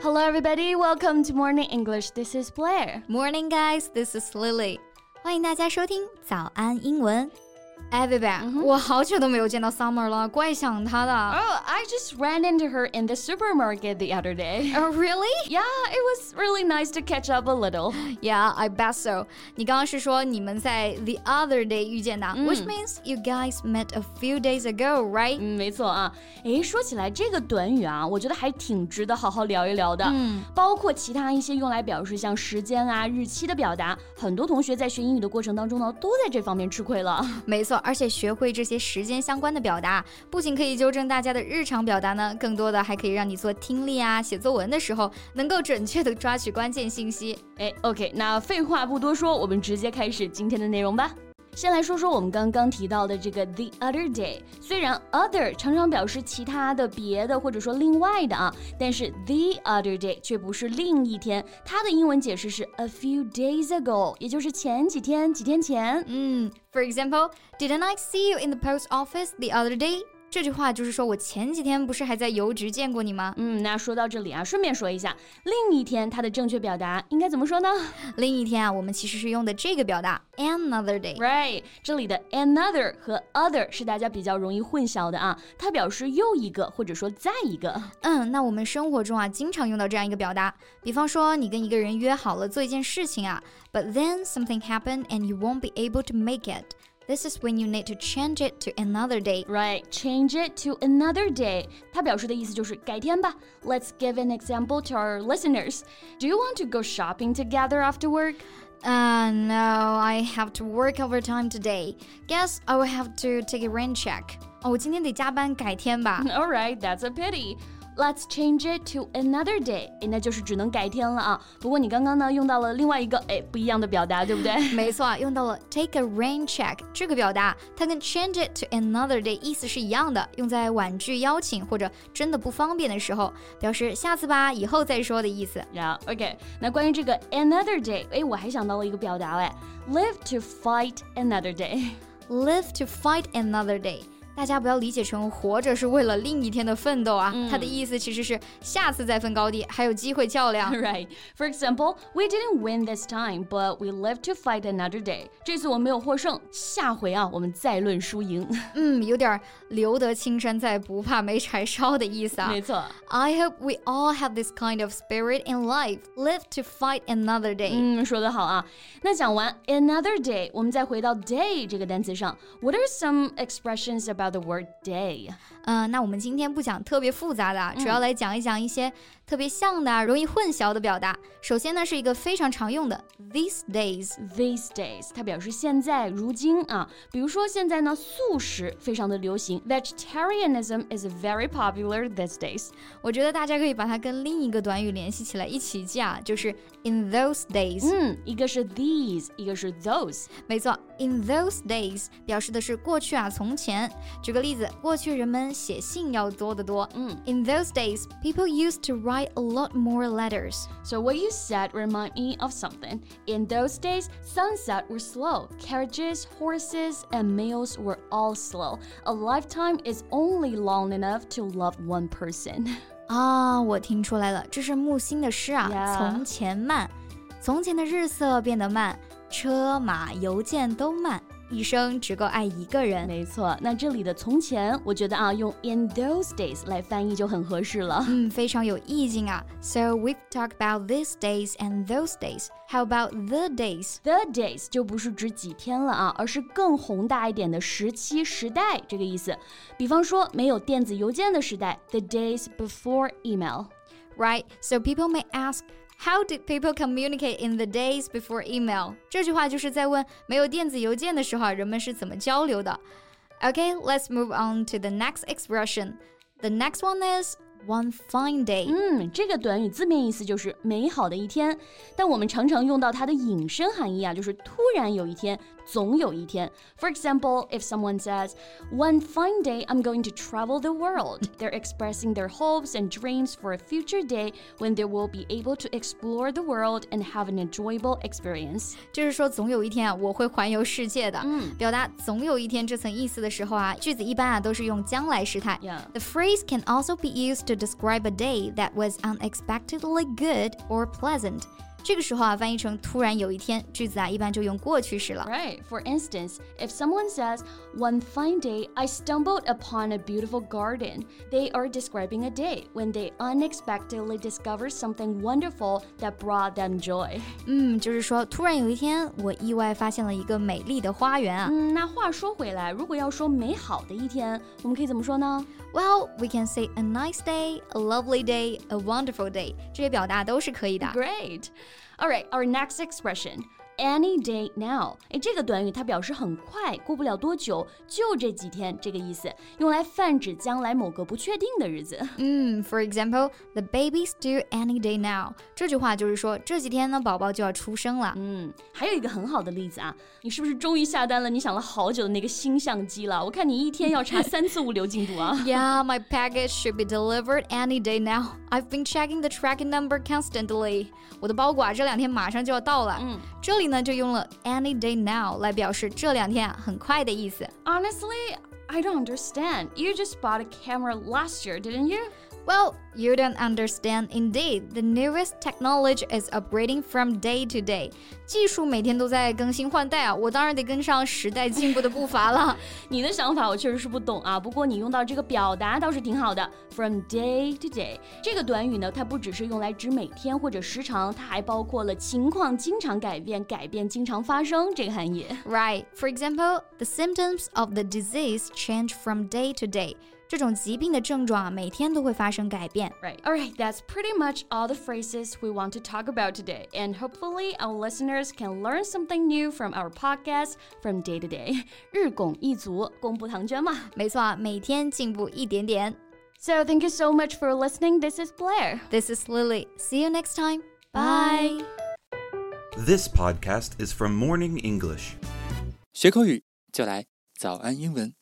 Hello, everybody. Welcome to Morning English. This is Blair. Morning, guys. This is Lily. 欢迎大家收听早安英文。 哎，贝贝，我好久都没有见到 Summer 了，怪想她的。Oh, I just ran into her in the supermarket the other day. Oh, really? Yeah, it was really nice to catch up a little. Yeah, I bet so. 你刚刚是说你们在 the other day 遇见的、嗯、，which means you guys met a few days ago, right? 嗯，没错啊。诶，说起来这个短语啊，我觉得还挺值得好好聊一聊的。嗯，包括其他一些用来表示像时间啊、日期的表达，很多同学在学英语的过程当中呢，都在这方面吃亏了。没错。 而且学会这些时间相关的表达，不仅可以纠正大家的日常表达呢，更多的还可以让你做听力啊、写作文的时候，能够准确的抓取关键信息。哎，OK，那废话不多说，我们直接开始今天的内容吧。先来说说我们刚刚提到的这个 the other day。虽然 other 常常表示其他的、别的或者说另外的啊，但是 the other day 却不是另一天，它的英文解释是 a few days ago，也就是前几天、几天前。嗯，For example，didn't I see you in the post office the other day？这句话就是说我前几天不是还在邮局见过你吗？嗯，那说到这里啊，顺便说一下，另一天它的正确表达应该怎么说呢？另一天啊，我们其实是用的这个表达 another day。Right，这里的 another 和 other 是大家比较容易混淆的啊，它表示又一个或者说再一个。嗯，那我们生活中啊，经常用到这样一个表达，比方说你跟一个人约好了做一件事情啊，but then something happened and you won't be able to make it。this is when you need to change it to another day. Right, change it to another day. 它表示的意思就是改天吧。Let's give an example to our listeners. Do you want to go shopping together after work? Uh, no, I have to work overtime today. Guess I will have to take a rain check. 哦，我今天得加班，改天吧。All right, that's a pity. Let's change it to another day，哎，那就是只能改天了啊。不过你刚刚呢用到了另外一个哎不一样的表达，对不对？没错，用到了 take a rain check 这个表达，它跟 change it to another day 意思是一样的，用在婉拒邀请或者真的不方便的时候，表示下次吧，以后再说的意思。Yeah, OK。那关于这个 another day，哎，我还想到了一个表达哎，live to fight another day。Live to fight another day。大家不要理解成活着是为了另一天的奋斗啊，它的意思其实是下次再分高低，还有机会较量。Right. For example, we didn't win this time, but we live to fight another day. 这次我没有获胜，下回啊，我们再论输赢。嗯，有点留得青山在，不怕没柴烧的意思啊。没错。I hope we all have this kind of spirit in life, live to fight another day. 嗯，说得好啊。那讲完 another day，我们再回到 day 这个单词上。What are some expressions about the word day。嗯，那我们今天不讲特别复杂的，主要来讲一讲一些特别像的、容易混淆的表达。首先呢，是一个非常常用的 these days。these days 它表示现在、如今啊。比如说现在呢，素食非常的流行，vegetarianism is very popular these days。我觉得大家可以把它跟另一个短语联系起来一起记啊，就是 in those days。嗯，一个是 these，一个是 those。没错，in those days 表示的是过去啊，从前。举个例子，过去人们写信要多得多。嗯，In those days, people used to write a lot more letters. So what you said remind me of something. In those days, sunset were slow. Carriages, horses, and mails were all slow. A lifetime is only long enough to love one person. 啊，我听出来了，这是木心的诗啊。从前慢，从前的日色变得慢，车马邮件都慢。 一生只够爱一个人。没错，那这里的从前，我觉得啊，用 in those days 来翻译就很合适了。嗯，非常有意境啊。So we've talked about these days and those days. How about the days? The days 就不是指几天了啊，而是更宏大一点的时期、时代这个意思。比方说，没有电子邮件的时代，the days before email. Right. So people may ask. How did people communicate in the days before email？这句话就是在问没有电子邮件的时候啊，人们是怎么交流的。Okay, let's move on to the next expression. The next one is one fine day。嗯，这个短语字面意思就是美好的一天，但我们常常用到它的引申含义啊，就是突然有一天 总有一天。For example, if someone says, "One fine day I'm going to travel the world," they're expressing their hopes and dreams for a future day when they will be able to explore the world and have an enjoyable experience. 就是说，总有一天啊，我会环游世界的。嗯，表达总有一天这层意思的时候啊，句子一般啊都是用将来时态。Yeah. The phrase can also be used to describe a day that was unexpectedly good or pleasant. 这个时候啊，翻译成突然有一天，句子啊一般就用过去式了。Right. For instance, if someone says, One fine day I stumbled upon a beautiful garden, they are describing a day when they unexpectedly discover something wonderful that brought them joy. 嗯，就是说突然有一天，我意外发现了一个美丽的花园啊。嗯，那话说回来，如果要说美好的一天，我们可以怎么说呢？ Well, we can say a nice day, a lovely day, a wonderful day，这些表达都是可以的。 Great. All right, our next expression Any day now，哎，这个短语它表示很快，过不了多久，就这几天这个意思，用来泛指将来某个不确定的日子。嗯，For example, the baby's due any day now。这句话就是说这几天呢，宝宝就要出生了。嗯，还有一个很好的例子啊，你是不是终于下单了？你想了好久的那个新相机了？我看你一天要查三次物流进度啊。 Yeah, my package should be delivered any day now. I've been checking the tracking number constantly. 我的包裹啊，这两天马上就要到了。嗯，这里 呢就用了 any day now 来表示这两天啊很快的意思。 Honestly, I don't understand. You just bought a camera last year, didn't you? Well, you don't understand. Indeed, the newest technology is upgrading from day to day. 技术每天都在更新换代啊，我当然得跟上时代进步的步伐了。你的想法我确实是不懂啊，不过你用到这个表达倒是挺好的。From day to day 这个短语呢，它不只是用来指每天或者时长，它还包括了情况经常改变、改变经常发生这个含义。 Right. For example, the symptoms of the disease change from day to day. 这种疾病的症状啊，每天都会发生改变。 Right. All right, that's pretty much all the phrases we want to talk about today. And hopefully, our listeners can learn something new from our podcast from day to day. 日拱一卒，功不唐捐嘛。没错啊，每天进步一点点。 So, thank you so much for listening. This is Blair. This is Lily. See you next time. Bye. This podcast is from Morning English. 学口语就来早安英文。